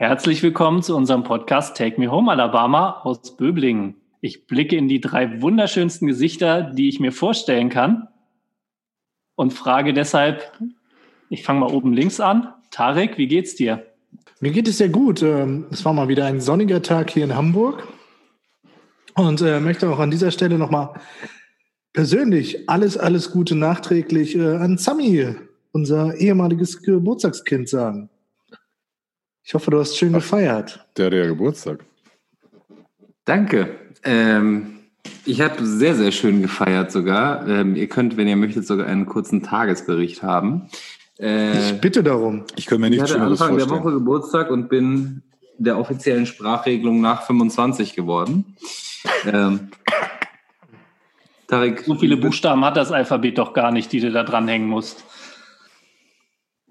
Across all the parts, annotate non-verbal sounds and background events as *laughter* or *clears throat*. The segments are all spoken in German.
Herzlich willkommen zu unserem Podcast Take Me Home Alabama aus Böblingen. Ich blicke in die drei wunderschönsten Gesichter, die ich mir vorstellen kann und frage deshalb, ich fange mal oben links an. Tarek, wie geht's dir? Mir geht es sehr gut. Ähm, es war mal wieder ein sonniger Tag hier in Hamburg und äh, möchte auch an dieser Stelle nochmal persönlich alles, alles Gute nachträglich äh, an Sami, unser ehemaliges Geburtstagskind, sagen. Ich hoffe, du hast schön gefeiert. Der hat ja Geburtstag. Danke. Ähm, ich habe sehr, sehr schön gefeiert sogar. Ähm, ihr könnt, wenn ihr möchtet, sogar einen kurzen Tagesbericht haben. Äh, ich bitte darum. Ich kann mir nicht ich hatte Anfang der Woche Geburtstag und bin der offiziellen Sprachregelung nach 25 geworden. Ähm, Tarek, so viele Buchstaben hat das Alphabet doch gar nicht, die du da dranhängen musst.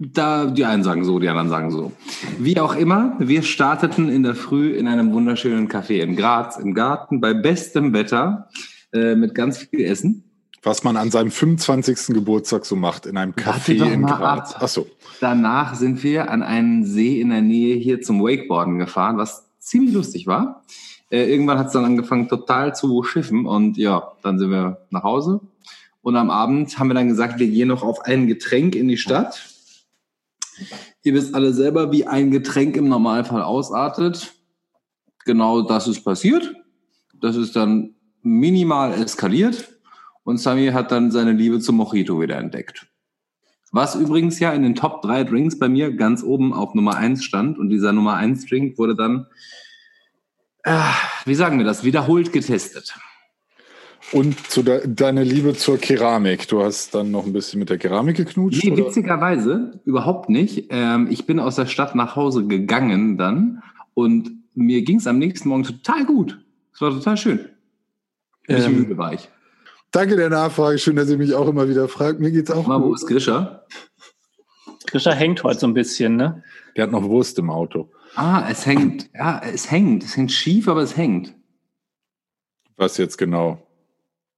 Da, die einen sagen so, die anderen sagen so. Wie auch immer, wir starteten in der Früh in einem wunderschönen Café in Graz im Garten bei bestem Wetter äh, mit ganz viel Essen. Was man an seinem 25. Geburtstag so macht, in einem Café in Graz. Ach so. Danach sind wir an einen See in der Nähe hier zum Wakeboarden gefahren, was ziemlich lustig war. Äh, irgendwann hat es dann angefangen total zu schiffen und ja, dann sind wir nach Hause. Und am Abend haben wir dann gesagt, wir gehen noch auf ein Getränk in die Stadt Ihr wisst alle selber, wie ein Getränk im Normalfall ausartet. Genau das ist passiert. Das ist dann minimal eskaliert und Sami hat dann seine Liebe zum Mojito wieder entdeckt. Was übrigens ja in den Top 3 Drinks bei mir ganz oben auf Nummer 1 stand und dieser Nummer 1 Drink wurde dann, äh, wie sagen wir das, wiederholt getestet. Und zu de deine Liebe zur Keramik. Du hast dann noch ein bisschen mit der Keramik geknutscht? Nee, oder? witzigerweise überhaupt nicht. Ähm, ich bin aus der Stadt nach Hause gegangen dann und mir ging es am nächsten Morgen total gut. Es war total schön. Ein bisschen ähm, müde war ich. Danke der Nachfrage. Schön, dass ihr mich auch immer wieder fragt. Mir geht's auch Mal, gut. Wo ist Grisha? Grisha hängt heute so ein bisschen, ne? Der hat noch Wurst im Auto. Ah, es hängt. Ja, es hängt. Es hängt schief, aber es hängt. Was jetzt genau?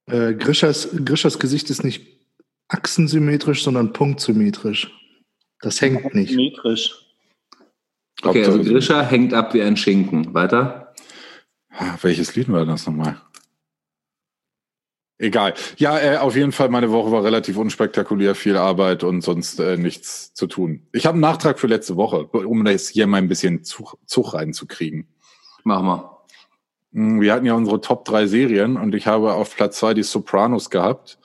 Äh, Grischers, Grischers Gesicht ist nicht achsensymmetrisch, sondern punktsymmetrisch. Das hängt nicht. Symmetrisch. Okay, also Grischer hängt ab wie ein Schinken. Weiter? Welches Lied war das nochmal? Egal. Ja, äh, auf jeden Fall, meine Woche war relativ unspektakulär, viel Arbeit und sonst äh, nichts zu tun. Ich habe einen Nachtrag für letzte Woche, um das hier mal ein bisschen Zug, Zug reinzukriegen. Mach mal. Hm, wir hatten ja unsere Top drei Serien und ich habe auf Platz zwei die Sopranos gehabt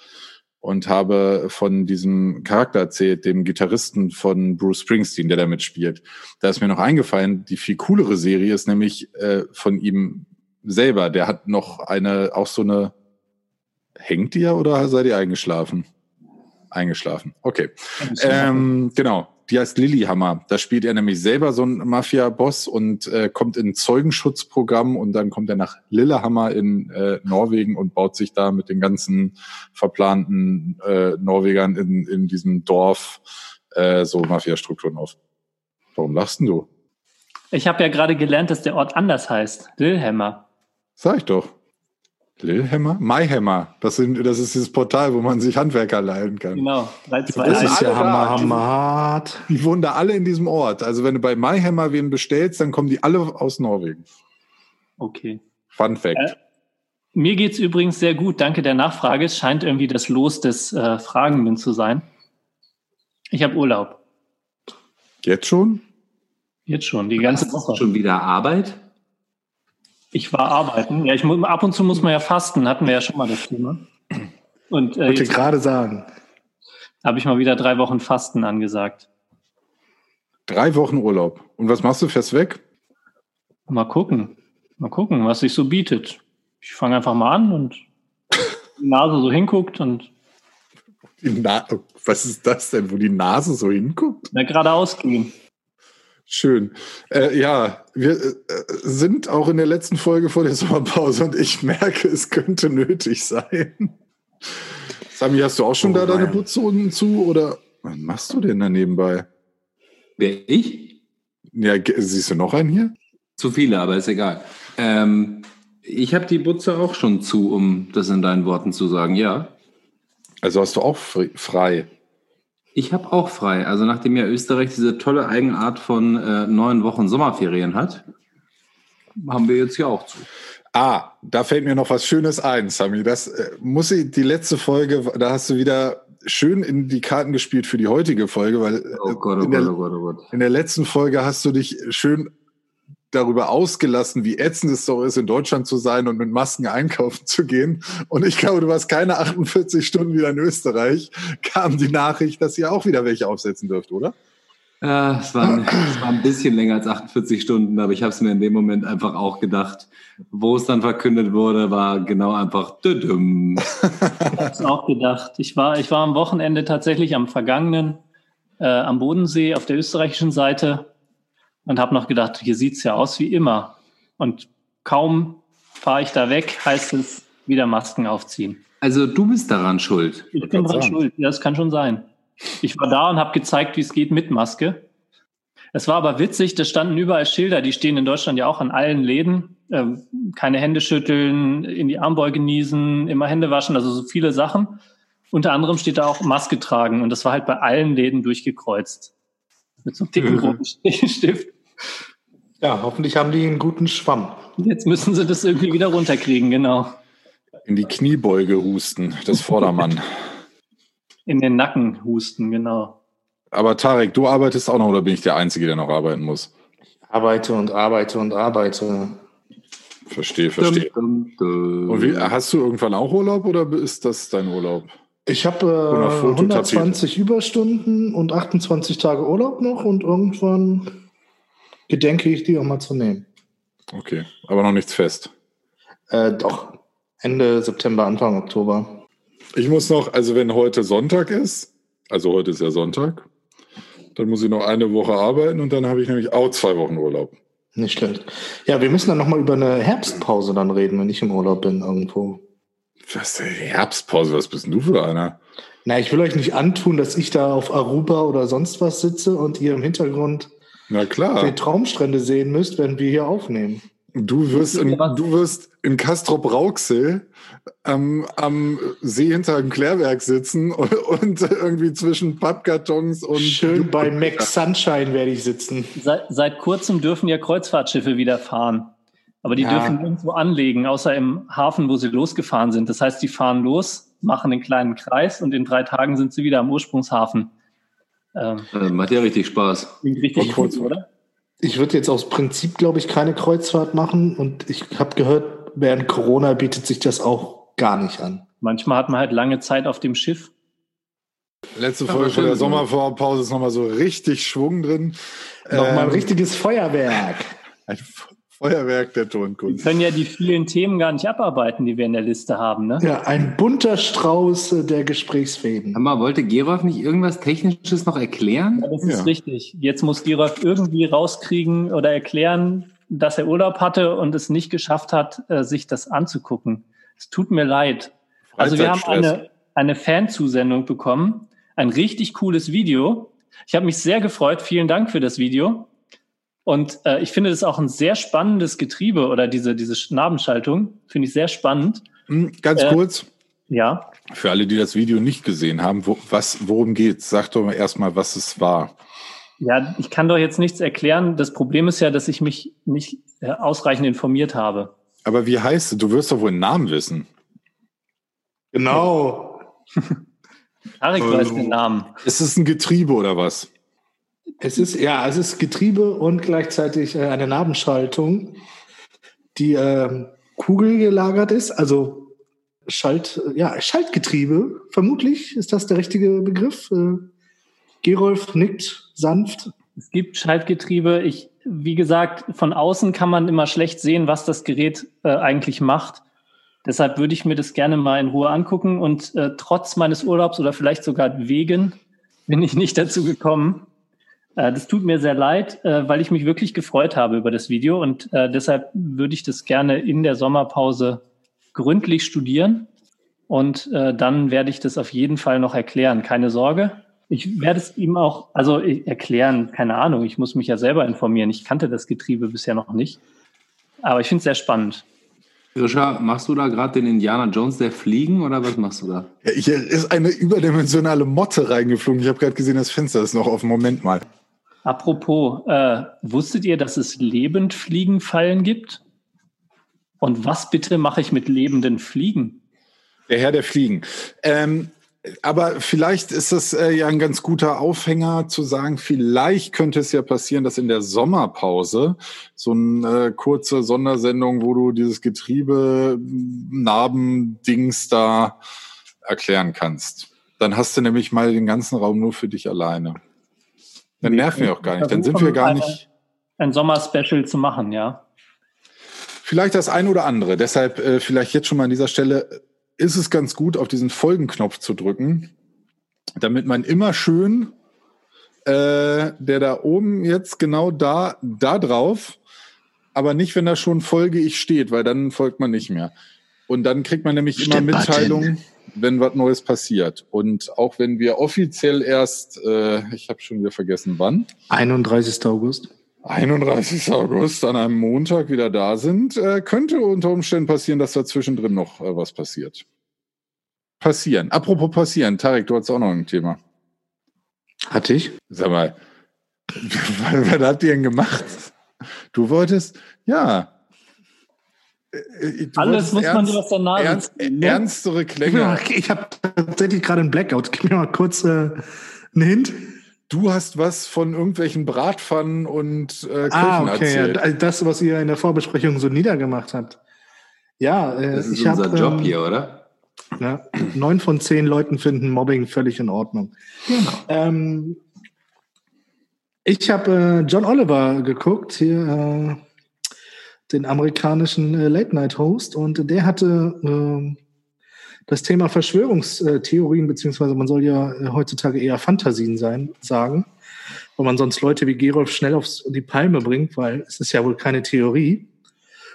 und habe von diesem Charakter erzählt, dem Gitarristen von Bruce Springsteen, der da mitspielt. Da ist mir noch eingefallen, die viel coolere Serie ist nämlich äh, von ihm selber. Der hat noch eine, auch so eine, hängt ihr oder seid ihr eingeschlafen? Eingeschlafen, okay. Ähm, genau, die heißt Lilyhammer. Da spielt er nämlich selber so einen Mafia-Boss und äh, kommt in ein Zeugenschutzprogramm und dann kommt er nach Lillehammer in äh, Norwegen und baut sich da mit den ganzen verplanten äh, Norwegern in, in diesem Dorf äh, so Mafia-Strukturen auf. Warum lachst du? Ich habe ja gerade gelernt, dass der Ort anders heißt. Lillehammer. Sag ich doch. Lillehammer? Maihammer. Das, sind, das ist dieses Portal, wo man sich Handwerker leihen kann. Genau. Das ist ja Hammer, Hammer hart. Die wohnen da alle in diesem Ort. Also wenn du bei Maihammer wen bestellst, dann kommen die alle aus Norwegen. Okay. Fun Fact. Äh, mir geht's übrigens sehr gut. Danke der Nachfrage. Es scheint irgendwie das Los des äh, Fragenden zu sein. Ich habe Urlaub. Jetzt schon? Jetzt schon, die ganze Woche. Schon wieder Arbeit? Ich war arbeiten. Ja, ich muss, ab und zu muss man ja fasten, hatten wir ja schon mal das Thema. Und, äh, Wollte gerade sagen. Habe ich mal wieder drei Wochen Fasten angesagt. Drei Wochen Urlaub. Und was machst du? Fährst weg? Mal gucken. Mal gucken, was sich so bietet. Ich fange einfach mal an und die Nase so hinguckt und. Die Na was ist das denn, wo die Nase so hinguckt? Na, geradeaus gehen. Schön. Äh, ja, wir äh, sind auch in der letzten Folge vor der Sommerpause und ich merke, es könnte nötig sein. Sami, hast du auch schon oh, da nein. deine Putzzonen zu oder was machst du denn da nebenbei? Wer, ich? Ja, siehst du noch einen hier? Zu viele, aber ist egal. Ähm, ich habe die Butze auch schon zu, um das in deinen Worten zu sagen, ja. Also hast du auch frei? Ich habe auch frei. Also nachdem ja Österreich diese tolle Eigenart von äh, neun Wochen Sommerferien hat, haben wir jetzt hier auch zu. Ah, da fällt mir noch was Schönes ein, Sami. Das äh, muss ich, die letzte Folge, da hast du wieder schön in die Karten gespielt für die heutige Folge, weil äh, Oh Gott, oh in, der, oh Gott, oh Gott. in der letzten Folge hast du dich schön darüber ausgelassen, wie ätzend es doch ist, in Deutschland zu sein und mit Masken einkaufen zu gehen. Und ich glaube, du warst keine 48 Stunden wieder in Österreich, kam die Nachricht, dass ihr auch wieder welche aufsetzen dürft, oder? Ja, es, war, es war ein bisschen länger als 48 Stunden, aber ich habe es mir in dem Moment einfach auch gedacht. Wo es dann verkündet wurde, war genau einfach düdüm. Ich habe es auch gedacht. Ich war, ich war am Wochenende tatsächlich am vergangenen äh, am Bodensee auf der österreichischen Seite und habe noch gedacht, hier sieht's ja aus wie immer. Und kaum fahre ich da weg, heißt es wieder Masken aufziehen. Also du bist daran schuld. Ich bin sagen. schuld. Ja, das kann schon sein. Ich war da und habe gezeigt, wie es geht mit Maske. Es war aber witzig, da standen überall Schilder, die stehen in Deutschland ja auch an allen Läden. Ähm, keine Hände schütteln, in die Armbeuge niesen, immer Hände waschen, also so viele Sachen. Unter anderem steht da auch Maske tragen und das war halt bei allen Läden durchgekreuzt. Mit so einem dicken Mhm. roten *laughs* Stift. Ja, hoffentlich haben die einen guten Schwamm. Jetzt müssen sie das irgendwie wieder runterkriegen, genau. In die Kniebeuge husten, das Vordermann. In den Nacken husten, genau. Aber Tarek, du arbeitest auch noch oder bin ich der Einzige, der noch arbeiten muss? Arbeite und arbeite und arbeite. Verstehe, verstehe. Dum, dum, dum. Und wie, hast du irgendwann auch Urlaub oder ist das dein Urlaub? Ich habe äh, Fototapete. 120 Überstunden und 28 Tage Urlaub noch und irgendwann gedenke ich, die auch mal zu nehmen. Okay, aber noch nichts fest. Äh, doch, Ende September, Anfang Oktober. Ich muss noch, also wenn heute Sonntag ist, also heute ist ja Sonntag, dann muss ich noch eine Woche arbeiten und dann habe ich nämlich auch zwei Wochen Urlaub. Nicht schlecht. Ja, wir müssen dann nochmal über eine Herbstpause dann reden, wenn ich im Urlaub bin irgendwo. Was, ey, Herbstpause, was bist denn du für einer? Na, ich will euch nicht antun, dass ich da auf Aruba oder sonst was sitze und ihr im Hintergrund Na klar, die Traumstrände sehen müsst, wenn wir hier aufnehmen. du wirst in, du wirst in Castrop Rauxel am, am See hinter dem Klärwerk sitzen *laughs* und, und irgendwie zwischen Pappkartons und Schön bei Max Sunshine werde ich sitzen. Seit, seit kurzem dürfen ja Kreuzfahrtschiffe wieder fahren. Aber die Ja. dürfen nirgendwo anlegen, außer im Hafen, wo sie losgefahren sind. Das heißt, die fahren los, machen einen kleinen Kreis und in drei Tagen sind sie wieder am Ursprungshafen. Ähm, Äh, macht ja richtig Spaß. klingt richtig Kreuzfahrt. oder? Ich würde jetzt aus Prinzip, glaube ich, keine Kreuzfahrt machen und ich habe gehört, während Corona bietet sich das auch gar nicht an. Manchmal hat man halt lange Zeit auf dem Schiff. letzte Folge von der. Sommerpause ist nochmal so richtig Schwung drin. Nochmal ein Ähm, richtiges Feuerwerk. ein Feuerwerk der Wir Tonkunst. können ja die vielen Themen gar nicht abarbeiten, die wir in der Liste haben. Ne? Ja, ein bunter Strauß äh, der Gesprächsfäden. mal, wollte Gerolf nicht irgendwas Technisches noch erklären? Ja, das ist Ja. richtig. Jetzt muss Gerolf irgendwie rauskriegen oder erklären, dass er Urlaub hatte und es nicht geschafft hat, äh, sich das anzugucken. Es tut mir leid. Also wir haben eine, eine Fanzusendung bekommen, ein richtig cooles Video. Ich habe mich sehr gefreut. Vielen Dank für das Video. Und äh, ich finde das auch ein sehr spannendes Getriebe oder diese, diese Nabenschaltung. Finde ich sehr spannend. Hm, Ganz Äh, kurz, Ja. für alle, die das Video nicht gesehen haben, wo, was, worum geht's? Sag doch mal erstmal, was es war. Ja, ich kann doch jetzt nichts erklären. Das Problem ist ja, dass ich mich nicht äh, ausreichend informiert habe. Aber wie heißt es? Du wirst doch wohl einen Namen wissen. Genau. *laughs* Tarek weiß den Namen. Ist es ein Getriebe oder was? Es ist, ja, es ist Getriebe und gleichzeitig äh, eine Nabenschaltung, die ähm, kugelgelagert ist, also Schalt, äh, ja, Schaltgetriebe. Vermutlich ist das der richtige Begriff. Äh, Gerolf nickt sanft. Es gibt Schaltgetriebe. Ich, wie gesagt, von außen kann man immer schlecht sehen, was das Gerät äh, eigentlich macht. Deshalb würde ich mir das gerne mal in Ruhe angucken und äh, trotz meines Urlaubs oder vielleicht sogar wegen bin ich nicht dazu gekommen. Äh, das tut mir sehr leid, äh, weil ich mich wirklich gefreut habe über das Video und äh, deshalb würde ich das gerne in der Sommerpause gründlich studieren und dann werde ich das auf jeden Fall noch erklären. Keine Sorge. Ich werde es ihm auch, also erklären, keine Ahnung, ich muss mich ja selber informieren. Ich kannte das Getriebe bisher noch nicht. Aber ich finde es sehr spannend. Grisha, machst du da gerade den Indiana Jones, der fliegen oder was machst du da? Ja, hier ist eine überdimensionale Motte reingeflogen. Ich habe gerade gesehen, das Fenster ist noch auf. Moment mal. Apropos, äh, wusstet ihr, dass es Lebendfliegenfallen gibt? Und was bitte mache ich mit lebenden Fliegen? Der Herr der Fliegen. Ähm, aber vielleicht ist das äh, ja ein ganz guter Aufhänger zu sagen, vielleicht könnte es ja passieren, dass in der Sommerpause so eine äh, kurze Sondersendung, wo du dieses Getriebe-Narben-Dings da erklären kannst. Dann hast du nämlich mal den ganzen Raum nur für dich alleine. Dann nerven wir auch gar nicht. Dann sind wir gar nicht. Ein Sommerspecial zu machen, ja. Vielleicht das ein oder andere. Deshalb äh, vielleicht jetzt schon mal an dieser Stelle ist es ganz gut, auf diesen Folgenknopf zu drücken, damit man immer schön, äh, der da oben jetzt genau da, da drauf, aber nicht, wenn da schon Folge ich steht, weil dann folgt man nicht mehr. Und dann kriegt man nämlich immer Mitteilungen, wenn was Neues passiert. Und auch wenn wir offiziell erst, äh, ich habe schon wieder vergessen, wann. 31. August. 31. August an einem Montag wieder da sind, äh, könnte unter Umständen passieren, dass da zwischendrin noch äh, was passiert. Passieren. Apropos passieren, Tarek, du hast auch noch ein Thema. Hatte ich? Sag mal, *laughs* was habt ihr denn gemacht? Du wolltest, ja. Äh, äh, du Alles muss ernst, man dir aus der Nase ernst, ziehen, ne? Ernstere Klänge. *laughs* Ich habe tatsächlich gerade einen Blackout. Gib mir mal kurz äh, einen Hint. Du hast was von irgendwelchen Bratpfannen und äh, Köchen ah, okay, erzählt. Ja, das, was ihr in der Vorbesprechung so niedergemacht habt. Ja, äh, das ist ich unser hab, Job ähm, hier, oder? Ja, neun von zehn Leuten finden Mobbing völlig in Ordnung. Genau. Ähm, ich habe äh, John Oliver geguckt, hier äh, den amerikanischen äh, Late-Night-Host, und der hatte ähm, das Thema Verschwörungstheorien, beziehungsweise man soll ja äh, heutzutage eher Fantasien sein, sagen, weil man sonst Leute wie Gerolf schnell auf die Palme bringt, weil es ist ja wohl keine Theorie.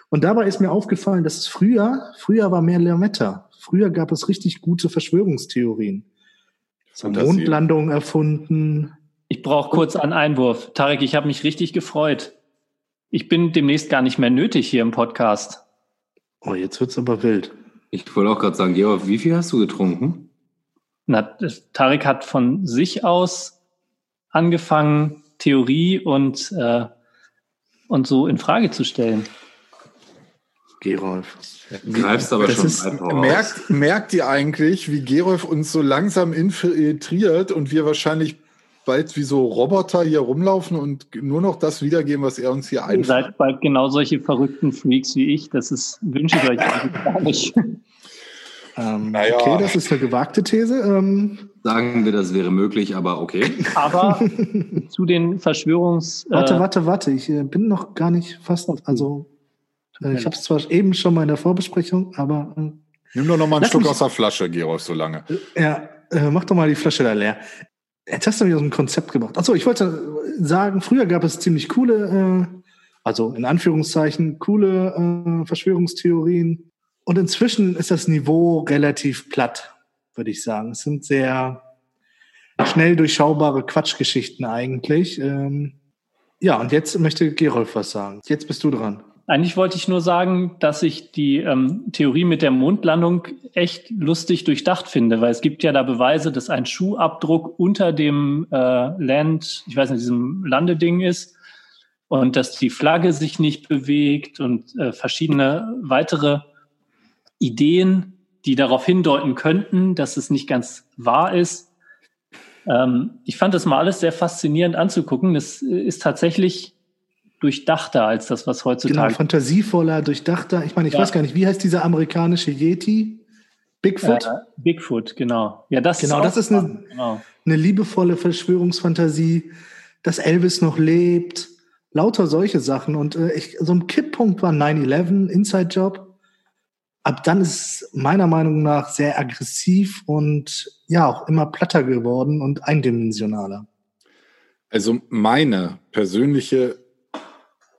Und dabei ist mir aufgefallen, dass es früher, früher war mehr Lametta. Früher gab es richtig gute Verschwörungstheorien. Mondlandung erfunden. Ich brauche kurz einen Einwurf. Tarek, ich habe mich richtig gefreut. Ich bin demnächst gar nicht mehr nötig hier im Podcast. Oh, jetzt wird's aber wild. Ich wollte auch gerade sagen, Georg, wie viel hast du getrunken? Na, Tarek hat von sich aus angefangen, Theorie und, äh, und so in Frage zu stellen. Gerolf. Greifst aber das schon ist, merkt, merkt ihr eigentlich, wie Gerolf uns so langsam infiltriert und wir wahrscheinlich bald wie so Roboter hier rumlaufen und nur noch das wiedergeben, was er uns hier einfällt. Ihr seid bald genau solche verrückten Freaks wie ich. Das ist, wünsche ich euch eigentlich gar nicht. *laughs* Ähm, naja. Okay, das ist eine gewagte These. Ähm, Sagen wir, das wäre möglich, aber okay. Aber *laughs* zu den Verschwörungs... Äh, warte, warte, warte. Ich äh, bin noch gar nicht fast... Also, äh, ich habe es zwar eben schon mal in der Vorbesprechung, aber... Äh, Nimm doch noch mal einen Schluck aus der Flasche, Gerolf, so lange. Ja, mach doch mal die Flasche da leer. Jetzt hast du mich aus dem Konzept gebracht. Achso, ich wollte sagen, früher gab es ziemlich coole, äh, also in Anführungszeichen, coole äh, Verschwörungstheorien. Und inzwischen ist das Niveau relativ platt, würde ich sagen. Es sind sehr schnell durchschaubare Quatschgeschichten eigentlich. Ähm, ja, und jetzt möchte Gerolf was sagen. Jetzt bist du dran. Eigentlich wollte ich nur sagen, dass ich die ähm, Theorie mit der Mondlandung echt lustig durchdacht finde, weil es gibt ja da Beweise, dass ein Schuhabdruck unter dem äh, Land, ich weiß nicht, diesem Landeding ist und dass die Flagge sich nicht bewegt und äh, verschiedene weitere Ideen, die darauf hindeuten könnten, dass es nicht ganz wahr ist. Ähm, ich fand das mal alles sehr faszinierend anzugucken. Das ist tatsächlich durchdachter als das, was heutzutage. Genau, fantasievoller, durchdachter. Ich meine, ich ja. weiß gar nicht, wie heißt dieser amerikanische Yeti? Bigfoot? Äh, Bigfoot, genau. Ja, das genau, ist das ist eine, genau. eine liebevolle Verschwörungsfantasie, dass Elvis noch lebt, lauter solche Sachen. Und äh, ich, so ein Kipppunkt war 9-11, Inside Job. Ab dann ist es meiner Meinung nach sehr aggressiv und ja, auch immer platter geworden und eindimensionaler. Also meine persönliche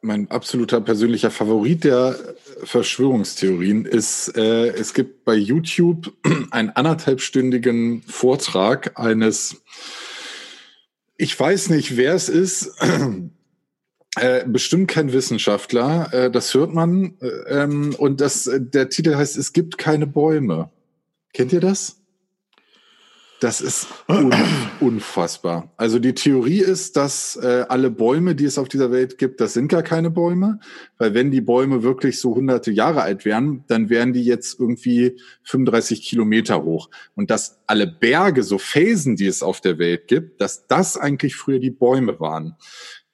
mein absoluter persönlicher Favorit der Verschwörungstheorien ist, äh, es gibt bei YouTube *clears throat* einen anderthalbstündigen Vortrag eines, ich weiß nicht, wer es ist, *clears throat* Äh, bestimmt kein Wissenschaftler, äh, das hört man. Äh, ähm, und das, äh, der Titel heißt Es gibt keine Bäume. Kennt ihr das? Das ist un unfassbar. Also die Theorie ist, dass äh, alle Bäume, die es auf dieser Welt gibt, das sind gar keine Bäume, weil wenn die Bäume wirklich so hunderte Jahre alt wären, dann wären die jetzt irgendwie 35 Kilometer hoch. Und dass alle Berge, so Felsen, die es auf der Welt gibt, dass das eigentlich früher die Bäume waren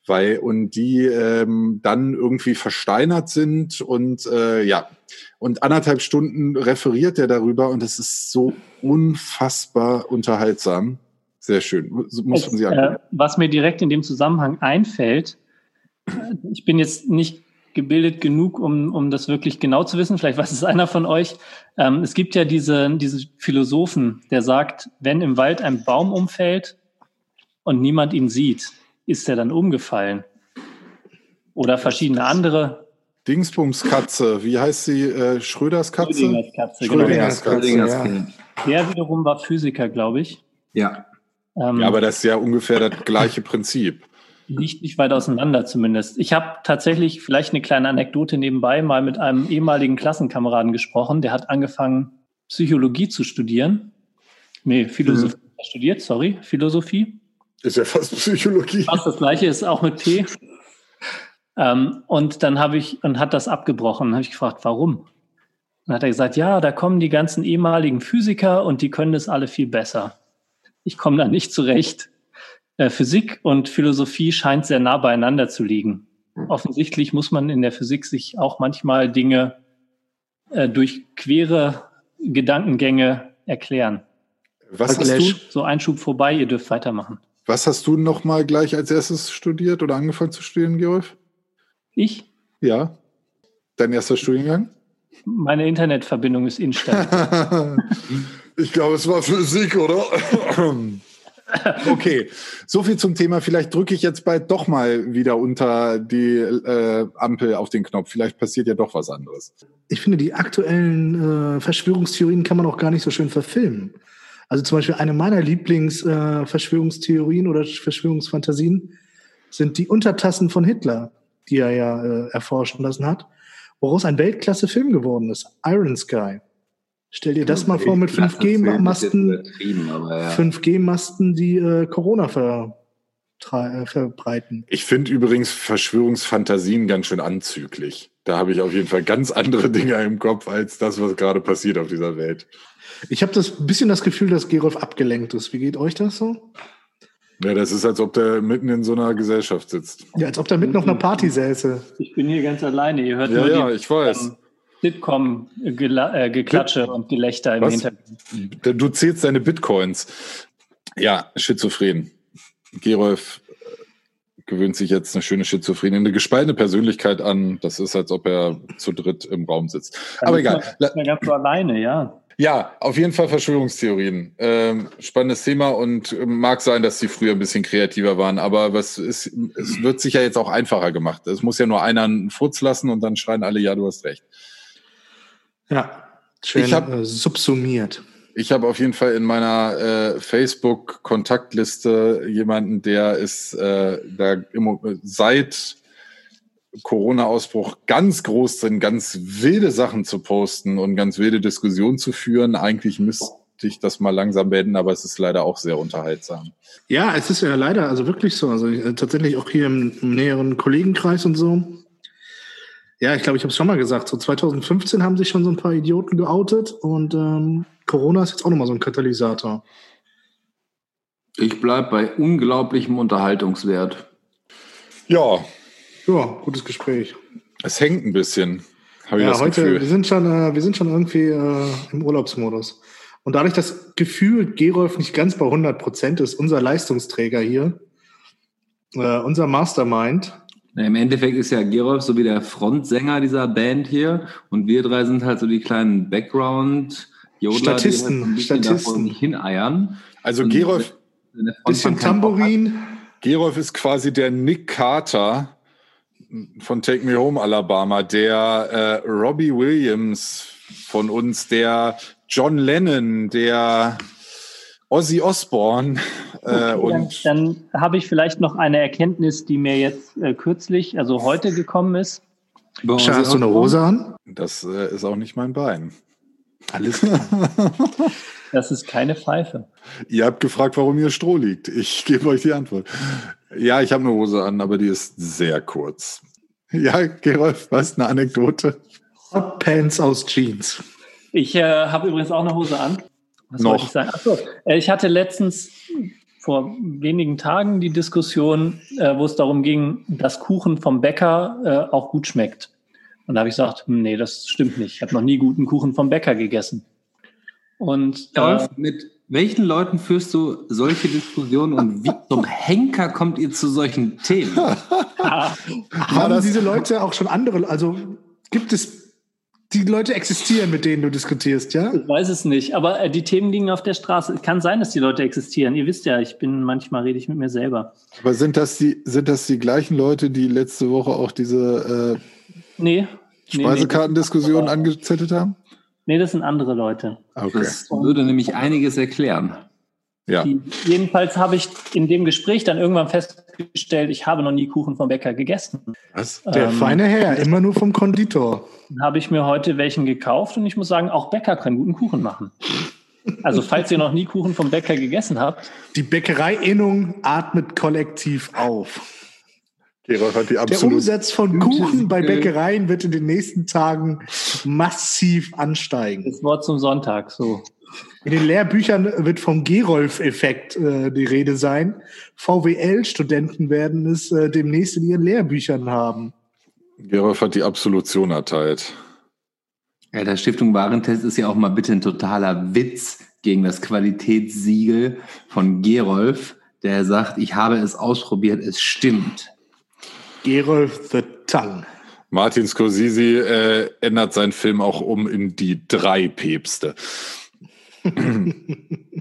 weil und die ähm, dann irgendwie versteinert sind und äh, ja und anderthalb Stunden referiert er darüber und es ist so unfassbar unterhaltsam. Sehr schön. Muss man sich äh, was mir direkt in dem Zusammenhang einfällt, ich bin jetzt nicht gebildet genug, um, um das wirklich genau zu wissen. Vielleicht weiß es einer von euch. Ähm, es gibt ja diese, diese Philosophen, der sagt, wenn im Wald ein Baum umfällt und niemand ihn sieht, ist er dann umgefallen? Oder verschiedene andere. Dingsbumskatze, wie heißt sie? Äh, Schröders Katze? Schrödingers Katze, Schrödingers genau. Katze, ja. Der wiederum war Physiker, glaube ich. Ja. Ähm, ja, aber das ist ja ungefähr das gleiche Prinzip. Liegt nicht weit auseinander zumindest. Ich habe tatsächlich vielleicht eine kleine Anekdote nebenbei mal mit einem ehemaligen Klassenkameraden gesprochen. Der hat angefangen, Psychologie zu studieren. Nee, Philosophie mhm. studiert, sorry, Philosophie. Ist ja fast Psychologie. Fast das gleiche ist auch mit P. Ähm, und dann habe ich, und hat das abgebrochen. Dann habe ich gefragt, warum? Dann hat er gesagt, ja, da kommen die ganzen ehemaligen Physiker und die können das alle viel besser. Ich komme da nicht zurecht. Äh, Physik und Philosophie scheint sehr nah beieinander zu liegen. Offensichtlich muss man in der Physik sich auch manchmal Dinge äh, durch quere Gedankengänge erklären. Was hast du? So Einschub vorbei, ihr dürft weitermachen. Was hast du noch mal gleich als erstes studiert oder angefangen zu studieren, Georg? Ich? Ja. Dein erster Studiengang? Meine Internetverbindung ist instabil. *laughs* ich glaube, es war Physik, oder? okay, so viel zum Thema. Vielleicht drücke ich jetzt bald doch mal wieder unter die äh, Ampel auf den Knopf. Vielleicht passiert ja doch was anderes. Ich finde, die aktuellen äh, Verschwörungstheorien kann man auch gar nicht so schön verfilmen. Also zum Beispiel eine meiner Lieblings-Verschwörungstheorien äh, oder Verschwörungsfantasien sind die Untertassen von Hitler, die er ja äh, erforschen lassen hat, woraus ein Weltklasse-Film geworden ist, Iron Sky. Stell dir das mal vor mit 5G-Masten, ja. 5G-Masten, die äh, Corona ver, äh, verbreiten. Ich finde übrigens Verschwörungsfantasien ganz schön anzüglich. Da habe ich auf jeden Fall ganz andere Dinge im Kopf als das, was gerade passiert auf dieser Welt. Ich habe das bisschen das Gefühl, dass Gerolf abgelenkt ist. Wie geht euch das so? Ja, das ist, als ob der mitten in so einer Gesellschaft sitzt. Ja, als ob der mitten auf einer Party säße. Ich bin hier ganz alleine. Ihr hört ja, nur ja, die, ich weiß. Ähm, Sitcom-Geklatsche äh, und Gelächter im Was? Hintergrund. Du zählst deine Bitcoins. Ja, schizophren. Gerolf äh, gewöhnt sich jetzt eine schöne Schizophrenie, eine gespaltene Persönlichkeit an. Das ist, als ob er zu dritt im Raum sitzt. Dann Aber egal. Ganz so alleine, ja. Ja, auf jeden Fall Verschwörungstheorien. Ähm, spannendes Thema und äh, mag sein, dass sie früher ein bisschen kreativer waren, aber was ist, es wird sich ja jetzt auch einfacher gemacht. Es muss ja nur einer einen Furz lassen und dann schreien alle, ja, du hast recht. Ja, schön ich hab, äh, subsumiert. Ich habe auf jeden Fall in meiner äh, Facebook-Kontaktliste jemanden, der ist äh, da im, seit Corona-Ausbruch ganz groß drin, ganz wilde Sachen zu posten und ganz wilde Diskussionen zu führen. Eigentlich müsste ich das mal langsam beenden, aber es ist leider auch sehr unterhaltsam. Ja, es ist ja leider also wirklich so. Also ich, äh, tatsächlich auch hier im, im, näheren Kollegenkreis und so. Ja, ich glaube, ich habe es schon mal gesagt. So 2015 haben sich schon so ein paar Idioten geoutet und ähm, Corona ist jetzt auch nochmal so ein Katalysator. Ich bleibe bei unglaublichem Unterhaltungswert. Ja, ja, gutes Gespräch. Es hängt ein bisschen. Habe ich ja, das heute, Gefühl. wir sind schon, äh, wir sind schon irgendwie äh, im Urlaubsmodus. Und dadurch, dass gefühlt Gerolf nicht ganz bei 100 Prozent ist, unser Leistungsträger hier, äh, unser Mastermind. Ja, Im Endeffekt ist ja Gerolf so wie der Frontsänger dieser Band hier und wir drei sind halt so die kleinen Background Jodler, Statisten, die halt Statisten. hineiern. Also und Gerolf, bisschen Tambourin. Gerolf ist quasi der Nick Carter von Take Me Home Alabama, der äh, Robbie Williams von uns, der John Lennon, der Ozzy Osbourne. Äh, Okay, dann und dann habe ich vielleicht noch eine Erkenntnis, die mir jetzt äh, kürzlich, also heute gekommen ist. Bei Scha, Ozzy hast du eine? Hose an? das äh, ist auch nicht mein Bein. Alles klar. *laughs* Das ist keine Pfeife. Ihr habt gefragt, warum hier Stroh liegt. Ich *laughs* gebe euch die Antwort. Ja, ich habe eine Hose an, aber die ist sehr kurz. Ja, Gerolf, was? Eine Anekdote? Hot Pants aus Jeans. Ich äh, habe übrigens auch eine Hose an. Was Noch. wollte ich sagen? Achso, äh, ich hatte letztens vor wenigen Tagen die Diskussion, äh, wo es darum ging, dass Kuchen vom Bäcker äh, auch gut schmeckt. Und da habe ich gesagt, hm, nee, das stimmt nicht. Ich habe noch nie guten Kuchen vom Bäcker gegessen. Und äh, Rolf, mit welchen Leuten führst du solche Diskussionen und wie *laughs* zum Henker kommt ihr zu solchen Themen? ah, *laughs* Haben das- diese Leute auch schon andere, also gibt es, die Leute existieren, mit denen du diskutierst, ja? ich weiß es nicht, aber äh, die Themen liegen auf der Straße. Es kann sein, dass die Leute existieren. Ihr wisst ja, ich bin manchmal rede ich mit mir selber. Aber sind das die, sind das die gleichen Leute, die letzte Woche auch diese äh, Nee. nee, Speisekartendiskussion nee, angezettelt haben? nee, das sind andere Leute. Okay. Das würde nämlich einiges erklären. Ja. Die, jedenfalls habe ich in dem Gespräch dann irgendwann festgestellt, ich habe noch nie Kuchen vom Bäcker gegessen. Was? Der Ähm, feine Herr, immer nur vom Konditor. Dann habe ich mir heute welchen gekauft und ich muss sagen, auch Bäcker können guten Kuchen machen. Also falls ihr noch nie Kuchen vom Bäcker gegessen habt, Die Bäckereiinnung atmet kollektiv auf. Gerolf hat die Der absolut. Umsatz von Kuchen bei Bild. Bäckereien wird in den nächsten Tagen massiv ansteigen. das Wort zum Sonntag, so. In den Lehrbüchern wird vom Gerolf-Effekt äh, die Rede sein. VWL-Studenten werden es äh, demnächst in ihren Lehrbüchern haben. Gerolf hat die Absolution erteilt. Ja, der Stiftung Warentest ist ja auch mal bitte ein totaler Witz gegen das Qualitätssiegel von Gerolf, der sagt, ich habe es ausprobiert, es stimmt. Gerolf the Tongue. Martin Scorsese äh, ändert seinen Film auch um in die drei Päpste. *laughs*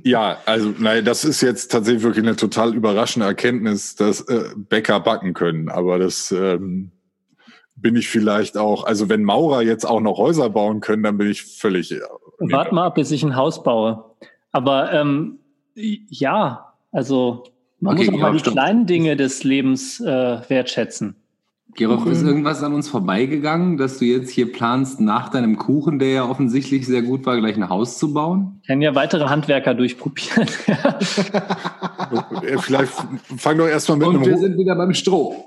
ja, also nein, das ist jetzt tatsächlich wirklich eine total überraschende Erkenntnis, dass äh, Bäcker backen können. Aber das ähm, bin ich vielleicht auch. Also wenn Maurer jetzt auch noch Häuser bauen können, dann bin ich völlig. Äh, Wart mal ab, bis ich ein Haus baue. Aber ähm, ja, also man Okay, muss auch mal die stimmt. kleinen Dinge des Lebens äh, wertschätzen. Gerolf, Kuchen. ist irgendwas an uns vorbeigegangen, dass du jetzt hier planst, nach deinem Kuchen, der ja offensichtlich sehr gut war, gleich ein Haus zu bauen? Ich kann ja weitere Handwerker durchprobieren. *laughs* Äh, Vielleicht fang doch erstmal mit Und einem wir Ho sind wieder beim Stroh.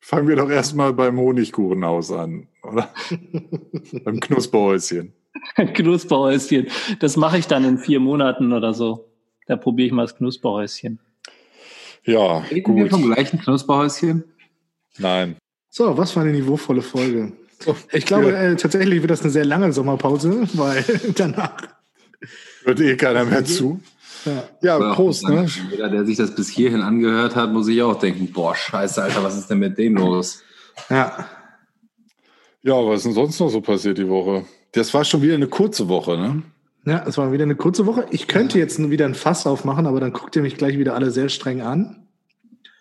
fangen wir doch erstmal beim Honigkuchenhaus an, oder? *laughs* beim Knusperhäuschen. *laughs* Knusperhäuschen. Das mache ich dann in vier Monaten oder so. Da probiere ich mal das Knusperhäuschen. Ja, Reden wir gut. vom gleichen Knusperhäuschen? Nein. So, was für eine niveauvolle Folge. Ich glaube, Ja. äh, tatsächlich wird das eine sehr lange Sommerpause, weil *laughs* danach. Hört eh keiner mehr zu. Ja. Ja, Prost, ne? Jeder, der sich das bis hierhin angehört hat, muss sich auch denken, boah, scheiße, Alter, was ist denn mit dem los? ja. Ja, was ist denn sonst noch so passiert die Woche? Das war schon wieder eine kurze Woche, ne? Ja, es war wieder eine kurze Woche. Ich könnte jetzt wieder ein Fass aufmachen, aber dann guckt ihr mich gleich wieder alle sehr streng an.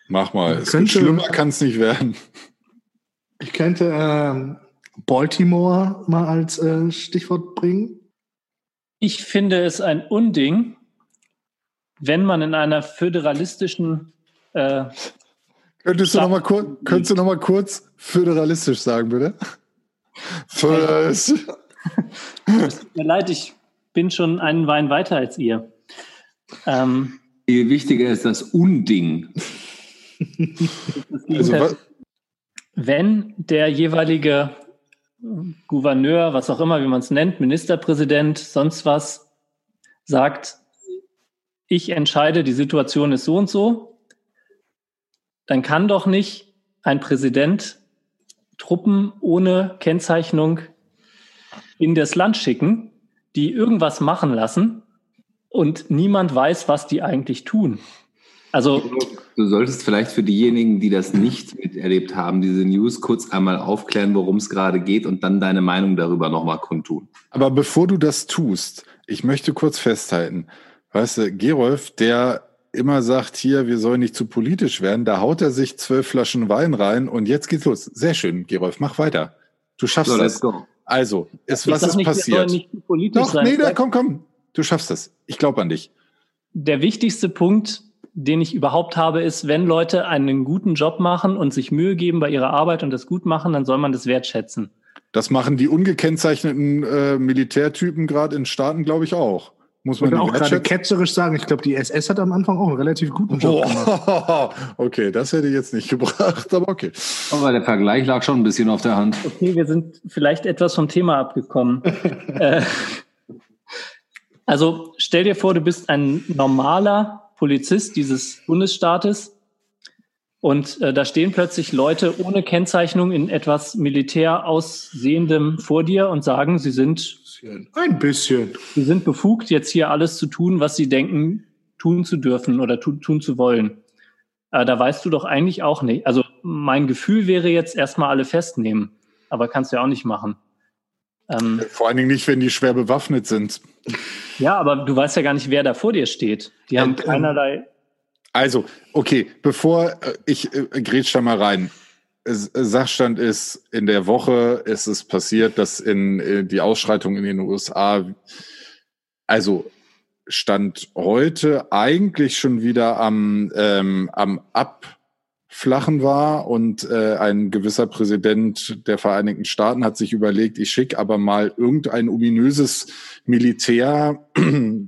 Mach mal. Es Könnte- schlimmer kann es nicht werden. Ich könnte ähm, Baltimore mal als äh, Stichwort bringen. Ich finde es ein Unding, wenn man in einer föderalistischen äh, Könntest du Sag- noch mal kurz, könntest du noch mal kurz föderalistisch sagen, bitte? Föderalistisch. es *laughs* tut mir leid, ich bin schon einen Wein weiter als ihr. Ähm, Viel wichtiger ist das Unding. das Also, was, wenn der jeweilige Gouverneur, was auch immer, wie man es nennt, Ministerpräsident, sonst was, sagt, ich entscheide, die Situation ist so und so, dann kann doch nicht ein Präsident Truppen ohne Kennzeichnung in das Land schicken, die irgendwas machen lassen und niemand weiß, was die eigentlich tun. Also Du solltest vielleicht für diejenigen, die das nicht miterlebt haben, diese News kurz einmal aufklären, worum es gerade geht und dann deine Meinung darüber nochmal kundtun. aber bevor du das tust, ich möchte kurz festhalten. Weißt du, Gerolf, der immer sagt, hier, wir sollen nicht zu politisch werden, da haut er sich zwölf Flaschen Wein rein und jetzt geht's los. Sehr schön, Gerolf, mach weiter. Du schaffst So, das. let's go. Also, ich was ist nicht, passiert? nicht politisch Doch, sein. nee, da, komm, komm. Du schaffst das. Ich glaube an dich. der wichtigste Punkt, den ich überhaupt habe, ist, wenn Leute einen guten Job machen und sich Mühe geben bei ihrer Arbeit und das gut machen, dann soll man das wertschätzen. Das machen die ungekennzeichneten äh, Militärtypen gerade in Staaten, glaube ich, auch. Muss man auch gerade ketzerisch sagen, ich glaube, die SS hat am Anfang auch einen relativ guten Job gemacht. *laughs* Okay, das hätte ich jetzt nicht *laughs* gebracht, aber okay. Aber der Vergleich lag schon ein bisschen auf der Hand. Okay, wir sind vielleicht etwas vom Thema abgekommen. *laughs* äh, also stell dir vor, du bist ein normaler Polizist dieses Bundesstaates und äh, da stehen plötzlich Leute ohne Kennzeichnung in etwas militär aussehendem vor dir und sagen, sie sind, Ein bisschen. sie sind befugt, jetzt hier alles zu tun, was sie denken, tun zu dürfen oder tu, tun zu wollen. Äh, da weißt du doch eigentlich auch nicht. Also mein Gefühl wäre jetzt erstmal alle festnehmen, aber kannst du ja auch nicht machen. Ähm, Vor allen Dingen nicht, wenn die schwer bewaffnet sind. ja, aber du weißt ja gar nicht, wer da vor dir steht. Die haben ähm, keinerlei. Also, okay, bevor äh, ich äh, grätsch da mal rein. Äh, Sachstand ist, in der Woche ist es passiert, dass in äh, die Ausschreitung in den USA, also Stand heute eigentlich schon wieder am, ähm, am Abflachen war und äh, ein gewisser Präsident der Vereinigten Staaten hat sich überlegt, ich schicke aber mal irgendein ominöses Militär, *clears throat*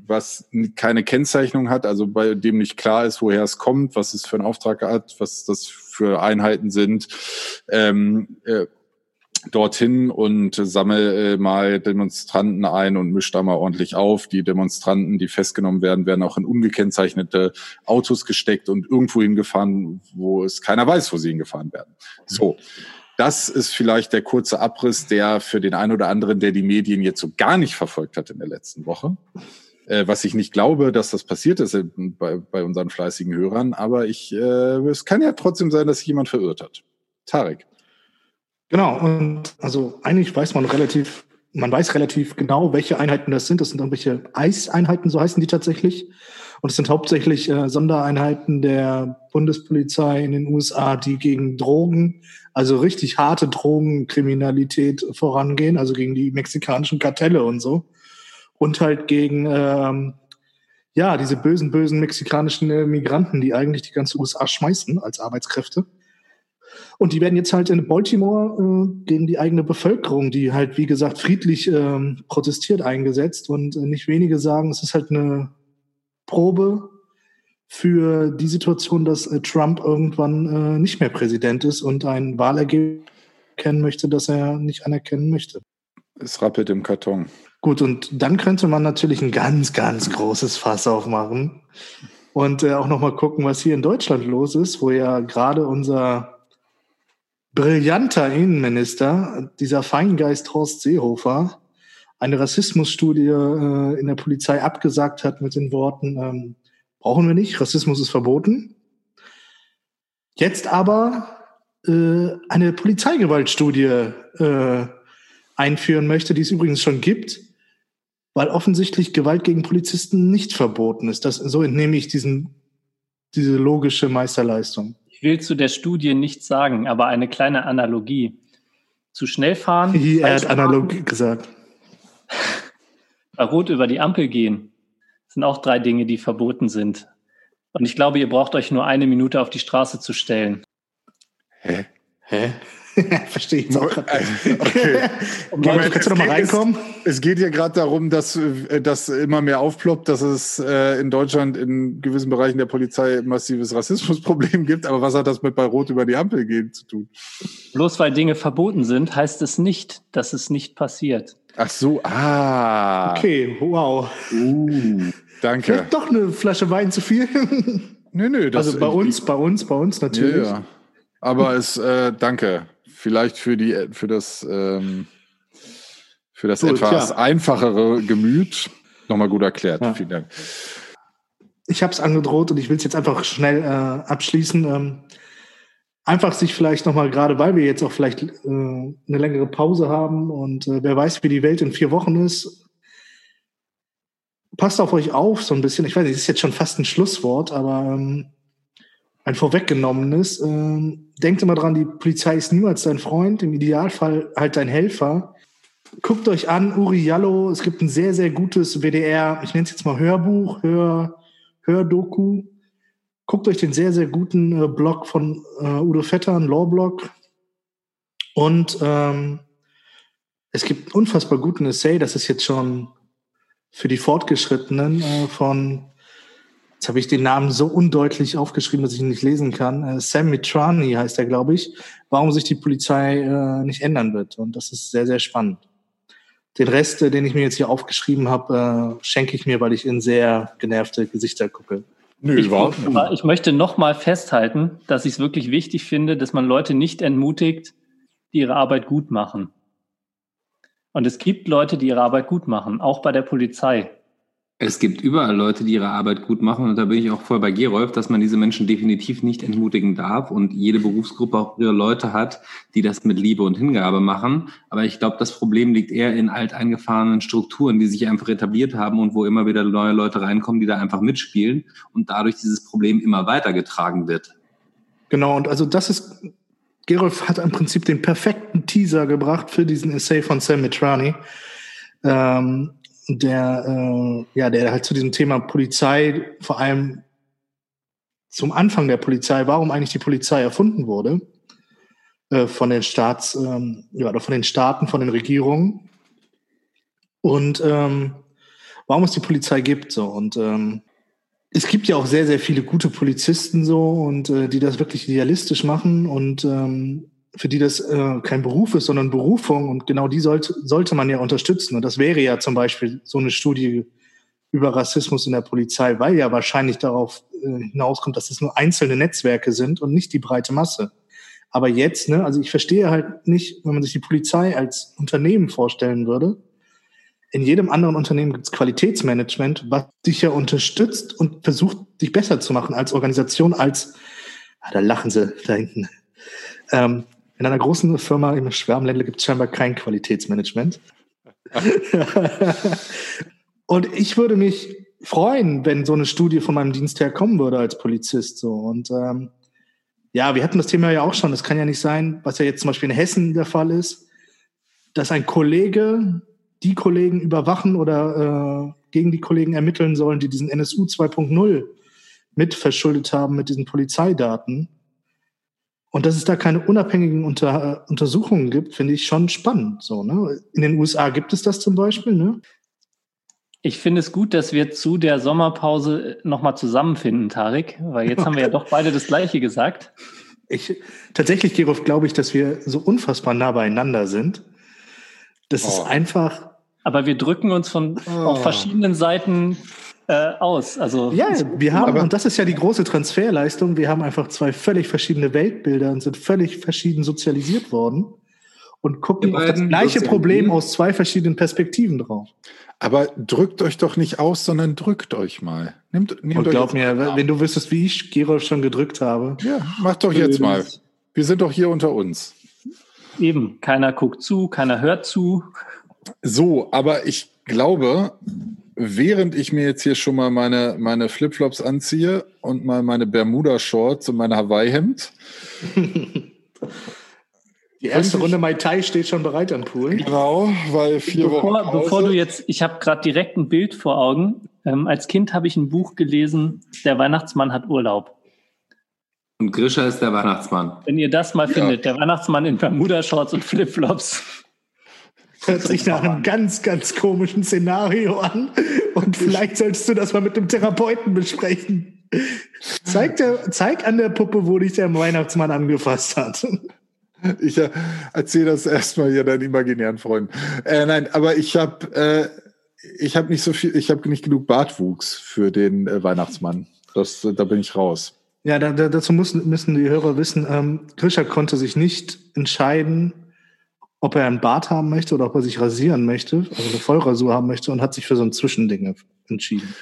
was keine Kennzeichnung hat, also bei dem nicht klar ist, woher es kommt, was es für einen Auftrag hat, was das für Einheiten sind, ähm, äh, dorthin und sammel äh, mal Demonstranten ein und misch da mal ordentlich auf. Die Demonstranten, die festgenommen werden, werden auch in ungekennzeichnete Autos gesteckt und irgendwo hingefahren, wo es keiner weiß, wo sie hingefahren werden. So. Das ist vielleicht der kurze Abriss, der für den einen oder anderen, der die Medien jetzt so gar nicht verfolgt hat in der letzten Woche. Äh, was ich nicht glaube, dass das passiert ist äh, bei, bei unseren fleißigen Hörern, aber ich, äh, es kann ja trotzdem sein, dass sich jemand verirrt hat. Tarek. Genau, und also eigentlich weiß man relativ, man weiß relativ genau, welche Einheiten das sind. Das sind irgendwelche Eiseinheiten, so heißen die tatsächlich. Und es sind hauptsächlich äh, Sondereinheiten der Bundespolizei in den USA, die gegen Drogen, also richtig harte Drogenkriminalität vorangehen, also gegen die mexikanischen Kartelle und so. Und halt gegen ähm, ja, diese bösen, bösen mexikanischen äh, Migranten, die eigentlich die ganze USA schmeißen als Arbeitskräfte. Und die werden jetzt halt in Baltimore äh, gegen die eigene Bevölkerung, die halt, wie gesagt, friedlich ähm, protestiert, eingesetzt. Und äh, nicht wenige sagen, es ist halt eine Probe für die Situation, dass äh, Trump irgendwann äh, nicht mehr Präsident ist und ein Wahlergebnis erkennen möchte, das er nicht anerkennen möchte. Es rappelt im Karton. Gut, und dann könnte man natürlich ein ganz, ganz großes Fass aufmachen und äh, auch nochmal gucken, was hier in Deutschland los ist, wo ja gerade unser brillanter Innenminister, dieser Feingeist Horst Seehofer, eine Rassismusstudie äh, in der Polizei abgesagt hat mit den Worten, ähm, brauchen wir nicht, Rassismus ist verboten. Jetzt aber äh, eine Polizeigewaltstudie äh, einführen möchte, die es übrigens schon gibt, weil offensichtlich Gewalt gegen Polizisten nicht verboten ist. Das, so entnehme ich diesen, diese logische Meisterleistung. Ich will zu der Studie nichts sagen, aber eine kleine Analogie. Zu schnell fahren, *laughs* er hat analog gesagt. *laughs* bei Rot über die Ampel gehen, sind auch drei Dinge, die verboten sind. Und ich glaube, ihr braucht euch nur eine Minute auf die Straße zu stellen. Hä? Hä? *laughs* Verstehe ich jetzt auch. *laughs* Okay. *laughs* Mal, kannst du noch mal reinkommen? Es geht hier gerade darum, dass äh, das immer mehr aufploppt, dass es äh, in Deutschland in gewissen Bereichen der Polizei ein massives Rassismusproblem gibt. Aber was hat das mit bei Rot über die Ampel gehen zu tun? Bloß weil Dinge verboten sind, heißt es nicht, dass es nicht passiert. Ach so, ah. Okay, wow. Uh, Danke. Vielleicht doch eine Flasche Wein zu viel. Nö, nö. Das, also bei uns, bei uns, bei uns natürlich. Ja, ja. Aber es, äh, danke. Vielleicht für die, für das, ähm, für das Gut, etwas ja. einfachere Gemüt. Nochmal gut erklärt. Ja. Vielen Dank. ich habe es angedroht und ich will es jetzt einfach schnell äh, abschließen. Ähm, einfach sich vielleicht nochmal, gerade weil wir jetzt auch vielleicht äh, eine längere Pause haben und äh, wer weiß, wie die Welt in vier Wochen ist, passt auf euch auf so ein bisschen. Ich weiß nicht, das ist jetzt schon fast ein Schlusswort, aber ähm, ein vorweggenommenes. Ähm, denkt immer dran, die Polizei ist niemals dein Freund, im Idealfall halt dein Helfer. Guckt euch an, Uri Jallo, es gibt ein sehr, sehr gutes WDR, ich nenne es jetzt mal Hörbuch, Hör, Hördoku. Guckt euch den sehr, sehr guten äh, Blog von äh, Udo Vetter, ein Law-Blog. Und ähm, es gibt einen unfassbar guten Essay, das ist jetzt schon für die Fortgeschrittenen äh, von, jetzt habe ich den Namen so undeutlich aufgeschrieben, dass ich ihn nicht lesen kann. Äh, Sam Mitrani heißt er, glaube ich, warum sich die Polizei äh, nicht ändern wird. Und das ist sehr, sehr spannend. Den Rest, äh, den ich mir jetzt hier aufgeschrieben habe, äh, schenke ich mir, weil ich in sehr genervte Gesichter gucke. Nö, ich, ich möchte nochmal festhalten, dass ich es wirklich wichtig finde, dass man Leute nicht entmutigt, die ihre Arbeit gut machen. Und es gibt Leute, die ihre Arbeit gut machen, auch bei der Polizei. Es gibt überall Leute, die ihre Arbeit gut machen und da bin ich auch voll bei Gerolf, dass man diese Menschen definitiv nicht entmutigen darf und jede Berufsgruppe auch ihre Leute hat, die das mit Liebe und Hingabe machen. Aber ich glaube, das Problem liegt eher in alteingefahrenen Strukturen, die sich einfach etabliert haben und wo immer wieder neue Leute reinkommen, die da einfach mitspielen und dadurch dieses Problem immer weitergetragen wird. Genau, und also das ist Gerolf hat im Prinzip den perfekten Teaser gebracht für diesen Essay von Sam Mitrani, ähm, der, äh, ja, der halt zu diesem Thema Polizei, vor allem zum Anfang der Polizei, warum eigentlich die Polizei erfunden wurde, äh, von den Staats, ähm, ja, oder von den Staaten, von den Regierungen. Und ähm, warum es die Polizei gibt, so. Und ähm, es gibt ja auch sehr, sehr viele gute Polizisten so und äh, die das wirklich idealistisch machen. Und ähm, für die das äh, kein Beruf ist, sondern Berufung und genau die sollte, sollte man ja unterstützen. Und das wäre ja zum Beispiel so eine Studie über Rassismus in der Polizei, weil ja wahrscheinlich darauf äh, hinauskommt, dass es nur einzelne Netzwerke sind und nicht die breite Masse. Aber jetzt, ne, also ich verstehe halt nicht, wenn man sich die Polizei als Unternehmen vorstellen würde, in jedem anderen Unternehmen gibt es Qualitätsmanagement, was dich ja unterstützt und versucht, dich besser zu machen als Organisation, als, ah, da lachen sie da hinten. Ähm, in einer großen Firma im Schwärmländle gibt es scheinbar kein Qualitätsmanagement. *laughs* und ich würde mich freuen, wenn so eine Studie von meinem Dienst her kommen würde als Polizist. So. Und ähm, ja, wir hatten das Thema ja auch schon. Es kann ja nicht sein, was ja jetzt zum Beispiel in Hessen der Fall ist, dass ein Kollege die Kollegen überwachen oder äh, gegen die Kollegen ermitteln sollen, die diesen NSU 2.0 mit verschuldet haben mit diesen Polizeidaten. Und dass es da keine unabhängigen Unter Untersuchungen gibt, finde ich schon spannend. So, ne? In den USA gibt es das zum Beispiel. Ne? Ich finde es gut, dass wir zu der Sommerpause nochmal zusammenfinden, Tarik, weil jetzt haben wir ja *laughs* doch beide das Gleiche gesagt. Ich, tatsächlich, Gerolf, glaube ich, dass wir so unfassbar nah beieinander sind. Das oh. ist einfach aber wir drücken uns von oh. auf verschiedenen Seiten äh, aus. Also ja, wir haben und das ist ja die große Transferleistung. Wir haben einfach zwei völlig verschiedene Weltbilder und sind völlig verschieden sozialisiert worden und gucken auf das gleiche Problem aus zwei verschiedenen Perspektiven drauf. Aber drückt euch doch nicht aus, sondern drückt euch mal. Nehmt, nehmt und glaub mir, mal. wenn du wüsstest, wie ich Gerolf schon gedrückt habe. Ja, mach doch jetzt mal. Wir sind doch hier unter uns. Eben, keiner guckt zu, keiner hört zu. So, aber ich glaube, während ich mir jetzt hier schon mal meine, meine Flipflops anziehe und mal meine Bermuda-Shorts und mein Hawaii-Hemd. *laughs* Die erste Runde Mai Tai steht schon bereit am Pool. Genau, weil vier bevor, Wochen. Pause. Bevor du jetzt, ich habe gerade direkt ein Bild vor Augen. Ähm, als Kind habe ich ein Buch gelesen, Der Weihnachtsmann hat Urlaub. Und Grisha ist der Weihnachtsmann. Wenn ihr das mal ja. findet, der Weihnachtsmann in Bermuda-Shorts und Flipflops. Hört sich nach einem ganz, ganz komischen Szenario an. Und vielleicht solltest du das mal mit dem Therapeuten besprechen. Zeig, der, zeig an der Puppe, wo dich der Weihnachtsmann angefasst hat. Ich äh, erzähle das erstmal hier deinen imaginären Freunden. Äh, nein, aber ich habe äh, ich habe nicht so viel, ich habe nicht genug Bartwuchs für den äh, Weihnachtsmann. Das, da bin ich raus. Ja, da, da, dazu müssen, müssen die Hörer wissen, ähm, Grisha konnte sich nicht entscheiden, ob er einen Bart haben möchte oder ob er sich rasieren möchte, also eine Vollrasur haben möchte und hat sich für so ein Zwischending entschieden.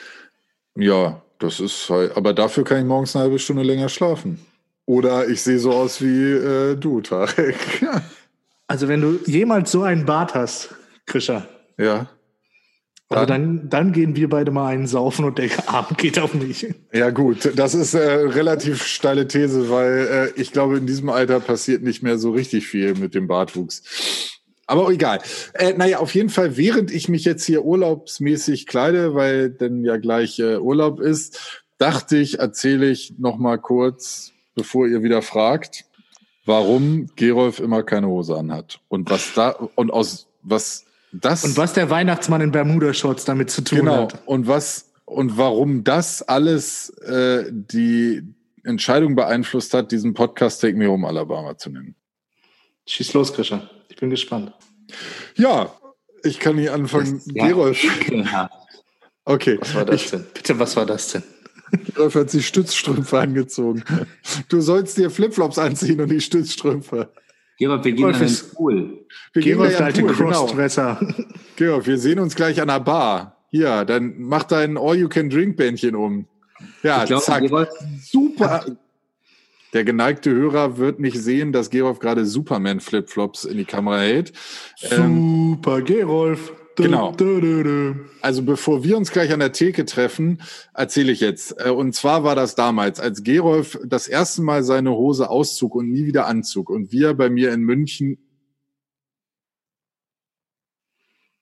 Ja, das ist halt, aber dafür kann ich morgens eine halbe Stunde länger schlafen. Oder ich sehe so aus wie äh, du, Tarek. *laughs* also wenn du jemals so einen Bart hast, Krischer. Ja. Also dann, dann gehen wir beide mal einen saufen und der *laughs* Abend geht auf mich. Ja gut, das ist äh, relativ steile These, weil äh, ich glaube, in diesem Alter passiert nicht mehr so richtig viel mit dem Bartwuchs. Aber egal. Äh, naja, auf jeden Fall, während ich mich jetzt hier urlaubsmäßig kleide, weil denn ja gleich äh, Urlaub ist, dachte ich, erzähle ich noch mal kurz, bevor ihr wieder fragt, warum Gerolf immer keine Hose anhat und was da und aus was das Und was der Weihnachtsmann in Bermuda-Shorts damit zu tun genau hat. und was und warum das alles äh, die Entscheidung beeinflusst hat, diesen Podcast Take Me Home Alabama zu nennen. Schieß los, Krischer. Ich bin gespannt. Ja, ich kann nicht anfangen. Ja, Gerolf, ekelhaft. okay. Was war das denn? Bitte, was war das denn? Gerolf hat sich Stützstrümpfe angezogen. Du sollst dir Flipflops anziehen und die Stützstrümpfe. Gerolf, wir gehen Gerolf an den Pool. Wir gehen Gerolf, der alte den Pool, genau. Crossdresser. *laughs* Gerolf, wir sehen uns gleich an der Bar. Hier, dann mach dein All-You-Can-Drink-Bändchen um. Ja, Ich glaube, zack. Gerolf, Super. Der geneigte Hörer wird nicht sehen, dass Gerolf gerade Superman-Flipflops in die Kamera hält. Ähm, Super, Gerolf. Genau. Also bevor wir uns gleich an der Theke treffen, erzähle ich jetzt. Äh, Und zwar war das damals, als Gerolf das erste Mal seine Hose auszog und nie wieder anzog und wir bei mir in München.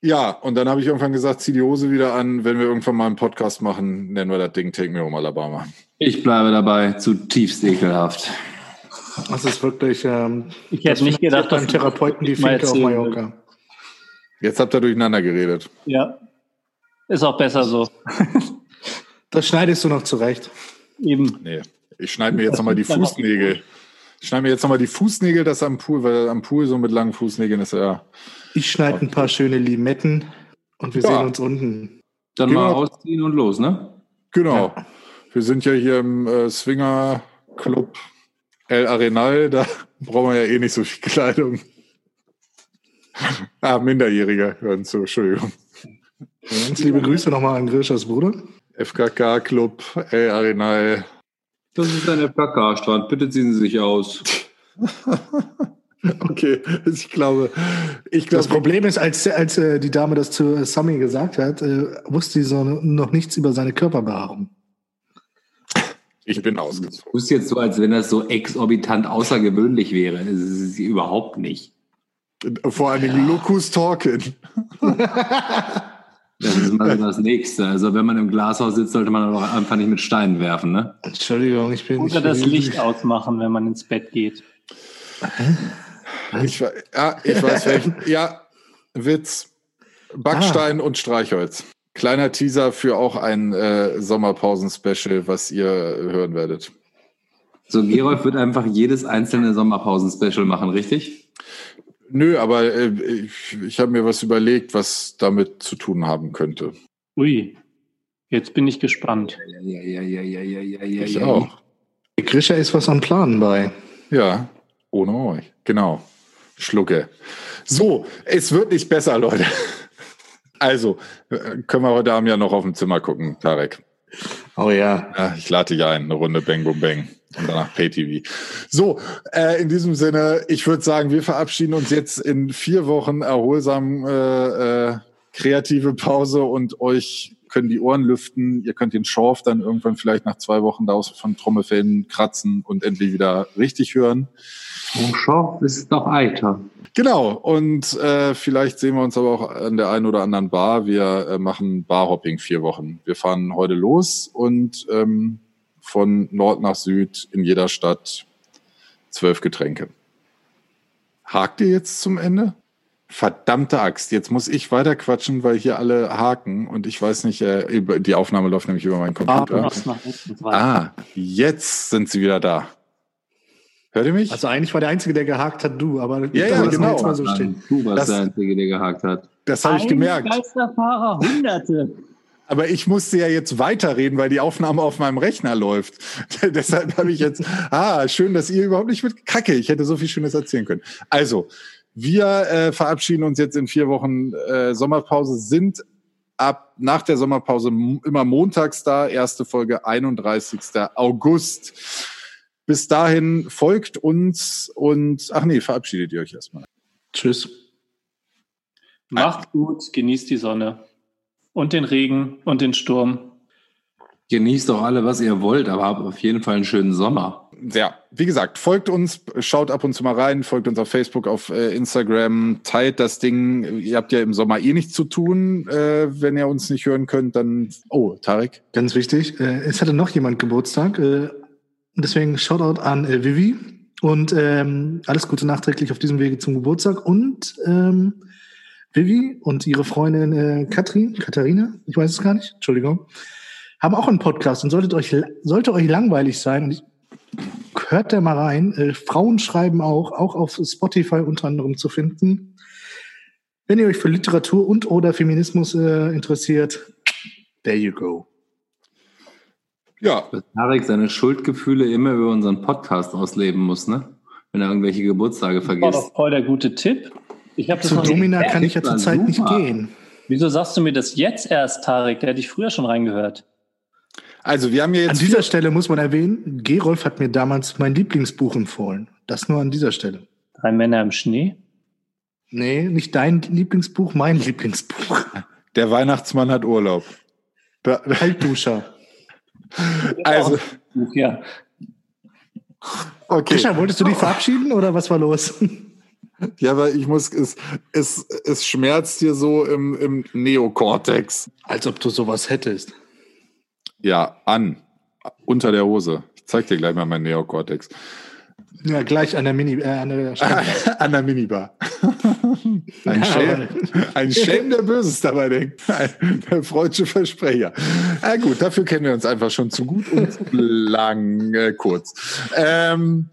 Ja, und dann habe ich irgendwann gesagt, zieh die Hose wieder an. Wenn wir irgendwann mal einen Podcast machen, nennen wir das Ding Take Me Home Alabama. ich bleibe dabei, zutiefst ekelhaft. Das ist wirklich. Ähm, Ich hätte nicht gedacht, beim dass Therapeuten die Finke auf Mallorca. Jetzt habt ihr durcheinander geredet. Ja, ist auch besser so. *laughs* Das schneidest du noch zurecht. Eben. Nee, ich schneide mir jetzt nochmal die *laughs* Fußnägel. Ich schneide mir jetzt nochmal die Fußnägel, das am Pool, weil am Pool so mit langen Fußnägeln ist ja. Ich schneide ein paar schöne Limetten und wir Ja. sehen uns unten. Dann Genau. mal ausziehen und los, ne? Genau. Wir sind ja hier im äh, Swinger Club El Arenal, da *laughs* brauchen wir ja eh nicht so viel Kleidung. *laughs* ah, Minderjähriger hören zu, Entschuldigung. Ganz liebe Grüße nochmal an Grishas Bruder. FKK Club El Arenal. Das ist ein FKK-Strand. Bitte ziehen Sie sich aus. *laughs* Okay, ich glaube, ich Das glaube, Problem ist, als, als äh, die Dame das zu äh, Sammy gesagt hat, äh, wusste sie so noch nichts über seine Körperbehaarung. ich bin ausgezogen. Du bist jetzt so, als wenn das so exorbitant außergewöhnlich wäre. Das ist es überhaupt nicht. Vor allen Dingen Locus Talken. *laughs* Das ist mal so das Nächste. Also wenn man im Glashaus sitzt, sollte man doch einfach nicht mit Steinen werfen, ne? Entschuldigung, ich bin Oder das Licht ausmachen, wenn man ins Bett geht. Ich, ja, ich weiß welchen. Ja, Witz. Backstein und Streichholz. Kleiner Teaser für auch ein äh, Sommerpausen-Special, was ihr hören werdet. So, Gerolf wird einfach jedes einzelne Sommerpausen-Special machen, richtig? Nö, aber äh, ich, ich habe mir was überlegt, was damit zu tun haben könnte. Ui, jetzt bin ich gespannt. Ja, ja, ja, ja, ja, ja, ja. Ich ja. auch. Grisha ist was am Planen bei. Ja, ohne euch. Genau. Schlucke. So, es wird nicht besser, Leute. *laughs* Also, äh, können wir heute Abend ja noch auf dem Zimmer gucken, Tarek. Oh ja. Ja, ich lade dich ein, eine Runde Bang Boom Bang und danach Pay-TV. So, äh, in diesem Sinne, ich würde sagen, wir verabschieden uns jetzt in vier Wochen erholsam äh, äh, kreative Pause und euch können die Ohren lüften. Ihr könnt den Schorf dann irgendwann vielleicht nach zwei Wochen daraus von Trommelfällen kratzen und endlich wieder richtig hören. Oh, schau, das ist doch Eiter. Genau, und äh, vielleicht sehen wir uns aber auch an der einen oder anderen Bar. Wir äh, machen Barhopping vier Wochen. Wir fahren heute los und ähm, von Nord nach Süd in jeder Stadt zwölf Getränke. Hakt ihr jetzt zum Ende? Verdammte Axt, jetzt muss ich weiter quatschen, weil hier alle haken und ich weiß nicht, äh, die Aufnahme läuft nämlich über meinen Computer. Weiter. Ah, jetzt sind sie wieder da. Hört ihr mich? Also eigentlich war der Einzige, der gehakt hat, du, aber Ja, ja, genau. jetzt mal so stehen. Du warst Das- der Einzige, der gehakt hat. das habe ich gemerkt. Geisterfahrer, Hunderte. Aber ich musste ja jetzt weiterreden, weil die Aufnahme auf meinem Rechner läuft. *laughs* Deshalb habe ich jetzt, *laughs* ah, schön, dass ihr überhaupt nicht mit Kacke. Ich hätte so viel Schönes erzählen können. Also, wir äh, verabschieden uns jetzt in vier Wochen äh, Sommerpause, sind ab nach der Sommerpause immer montags da, erste Folge 31. August. Bis dahin folgt uns und, ach nee, verabschiedet ihr euch erstmal. Tschüss. Macht gut, genießt die Sonne. Und den Regen und den Sturm. Genießt doch alle, was ihr wollt, aber habt auf jeden Fall einen schönen Sommer. Ja, wie gesagt, folgt uns, schaut ab und zu mal rein, folgt uns auf Facebook, auf äh, Instagram, teilt das Ding. Ihr habt ja im Sommer eh nichts zu tun. Äh, wenn ihr uns nicht hören könnt, dann. Oh, Tarek. Ganz wichtig. Äh, es hatte noch jemand Geburtstag. Äh, deswegen Shoutout an äh, Vivi. Und ähm, alles Gute nachträglich auf diesem Wege zum Geburtstag. Und ähm, Vivi und ihre Freundin äh, Katrin, Katharina, ich weiß es gar nicht, Entschuldigung, haben auch einen Podcast und solltet euch, sollte euch langweilig sein, und ich, hört da mal rein. Äh, Frauen schreiben auch, auch auf Spotify unter anderem zu finden. Wenn ihr euch für Literatur und oder Feminismus äh, interessiert, there you go. Ja. Dass Tarek seine Schuldgefühle immer über unseren Podcast ausleben muss, ne? Wenn er irgendwelche Geburtstage vergisst. Das war doch voll der gute Tipp. Ich Zu Domina kann ich ja zurzeit nicht gehen. Wieso sagst du mir das jetzt erst, Tarek? Der hätte ich früher schon reingehört. Also wir haben ja jetzt. An dieser Stelle muss man erwähnen, Gerolf hat mir damals mein Lieblingsbuch empfohlen. Das nur an dieser Stelle. Drei Männer im Schnee? Nee, nicht dein Lieblingsbuch, mein Lieblingsbuch. Der Weihnachtsmann hat Urlaub. *laughs* Kaltduscher. also. Ja. Okay. Krischer, wolltest du dich verabschieden oder was war los? Ja, aber ich muss, es, es, es schmerzt hier so im, im Neokortex. Als ob du sowas hättest. Ja, an. Unter der Hose. Ich zeig dir gleich mal meinen Neokortex. Ja, gleich an der Mini, äh, an, der *laughs* an der Minibar. *laughs* ein, ja, Schelm, ein Schelm, der Böses dabei denkt. Der freudsche Versprecher. Ah, gut, dafür kennen wir uns einfach schon zu gut und *laughs* lang äh, kurz. Ähm,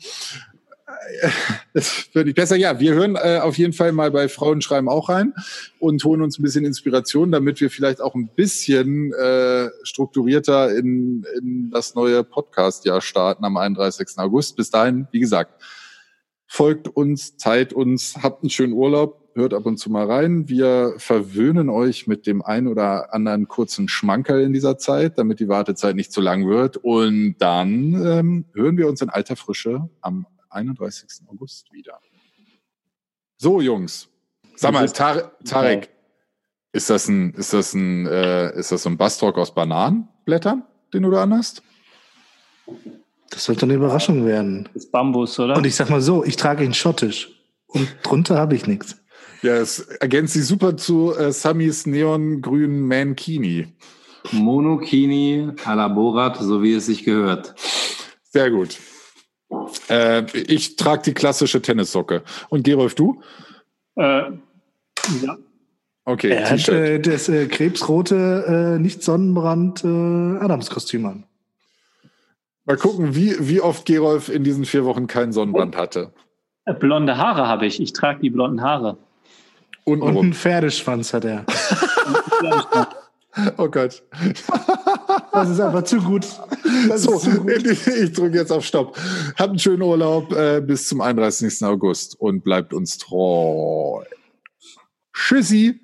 *laughs* das würde ich besser. Ja, wir hören äh, auf jeden Fall mal bei Frauen schreiben auch rein und holen uns ein bisschen Inspiration, damit wir vielleicht auch ein bisschen äh, strukturierter in, in das neue Podcast-Jahr starten am 31. August. Bis dahin, wie gesagt, folgt uns, teilt uns, habt einen schönen Urlaub, hört ab und zu mal rein. Wir verwöhnen euch mit dem ein oder anderen kurzen Schmankerl in dieser Zeit, damit die Wartezeit nicht zu lang wird. Und dann ähm, hören wir uns in alter Frische am 31. August wieder. So, Jungs. Sag mal, Tar Tarek, ist das ein, ist das ein, äh, ist das so ein Bastrock aus Bananenblättern, den du da anhast? Das sollte eine Überraschung werden. Das ist Bambus, oder? Und ich sag mal so, ich trage ihn schottisch. Und drunter habe ich nichts. Ja, es ergänzt sich super zu äh, Sammys neongrünen Mankini. Monokini à la Borat, so wie es sich gehört. Sehr gut. Äh, ich trage die klassische Tennissocke. Und Gerolf, du? Äh, ja. Okay, er hat äh, das äh, krebsrote, äh, nicht Sonnenbrand äh, Adamskostüm an. Mal gucken, wie, wie oft Gerolf in diesen vier Wochen keinen Sonnenbrand hatte. Äh, blonde Haare habe ich. Ich trage die blonden Haare. Und, Und einen Pferdeschwanz hat er. *laughs* oh Gott. *laughs* Das ist einfach zu gut. so, zu gut. ich drücke jetzt auf Stopp. Habt einen schönen Urlaub äh, bis zum 31. August und bleibt uns treu. Tschüssi.